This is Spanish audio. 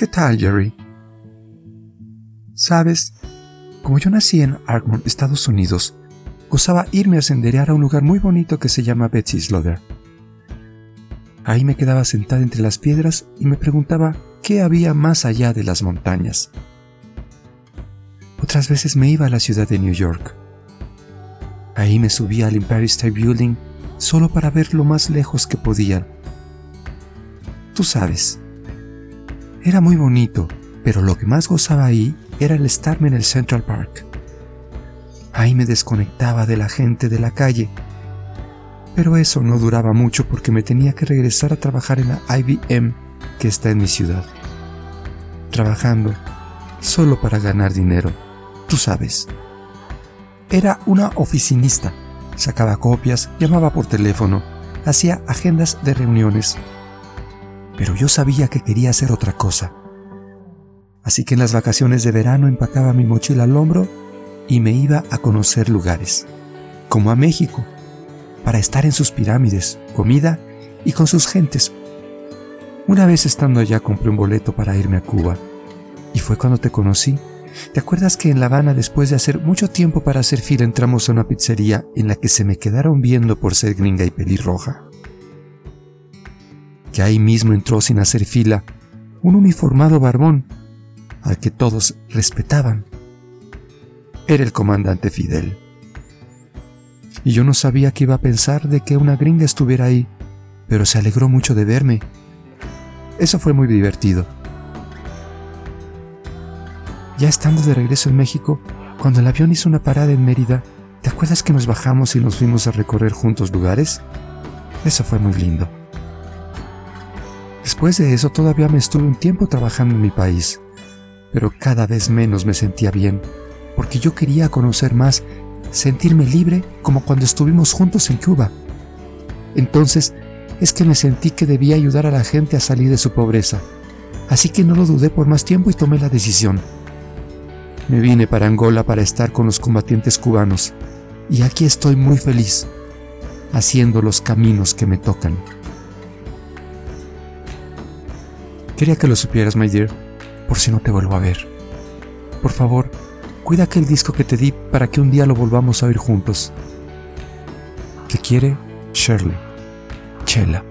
¿Qué tal, Jerry? Sabes, como yo nací en Armor, Estados Unidos, gozaba irme a senderear a un lugar muy bonito que se llama Betsy Slaughter. Ahí me quedaba sentada entre las piedras y me preguntaba qué había más allá de las montañas. Otras veces me iba a la ciudad de New York. Ahí me subía al Empire State Building solo para ver lo más lejos que podía. Tú sabes, era muy bonito, pero lo que más gozaba ahí era el estarme en el Central Park. Ahí me desconectaba de la gente de la calle. Pero eso no duraba mucho porque me tenía que regresar a trabajar en la IBM que está en mi ciudad. Trabajando solo para ganar dinero, tú sabes. Era una oficinista. Sacaba copias, llamaba por teléfono, hacía agendas de reuniones. Pero yo sabía que quería hacer otra cosa. Así que en las vacaciones de verano empacaba mi mochila al hombro y me iba a conocer lugares, como a México, para estar en sus pirámides, comida y con sus gentes. Una vez estando allá compré un boleto para irme a Cuba y fue cuando te conocí. ¿Te acuerdas que en La Habana, después de hacer mucho tiempo para hacer fila, entramos a una pizzería en la que se me quedaron viendo por ser gringa y pelirroja? Que ahí mismo entró sin hacer fila un uniformado barbón al que todos respetaban. Era el comandante Fidel. Y yo no sabía qué iba a pensar de que una gringa estuviera ahí, pero se alegró mucho de verme. Eso fue muy divertido. Ya estando de regreso en México, cuando el avión hizo una parada en Mérida, ¿te acuerdas que nos bajamos y nos fuimos a recorrer juntos lugares? Eso fue muy lindo. Después de eso todavía me estuve un tiempo trabajando en mi país pero cada vez menos me sentía bien, porque yo quería conocer más, sentirme libre como cuando estuvimos juntos en Cuba. Entonces es que me sentí que debía ayudar a la gente a salir de su pobreza, así que no lo dudé por más tiempo y tomé la decisión. Me vine para Angola para estar con los combatientes cubanos, y aquí estoy muy feliz, haciendo los caminos que me tocan. Quería que lo supieras, my dear por si no te vuelvo a ver. Por favor, cuida aquel disco que te di para que un día lo volvamos a oír juntos. Te quiere Shirley. Chela.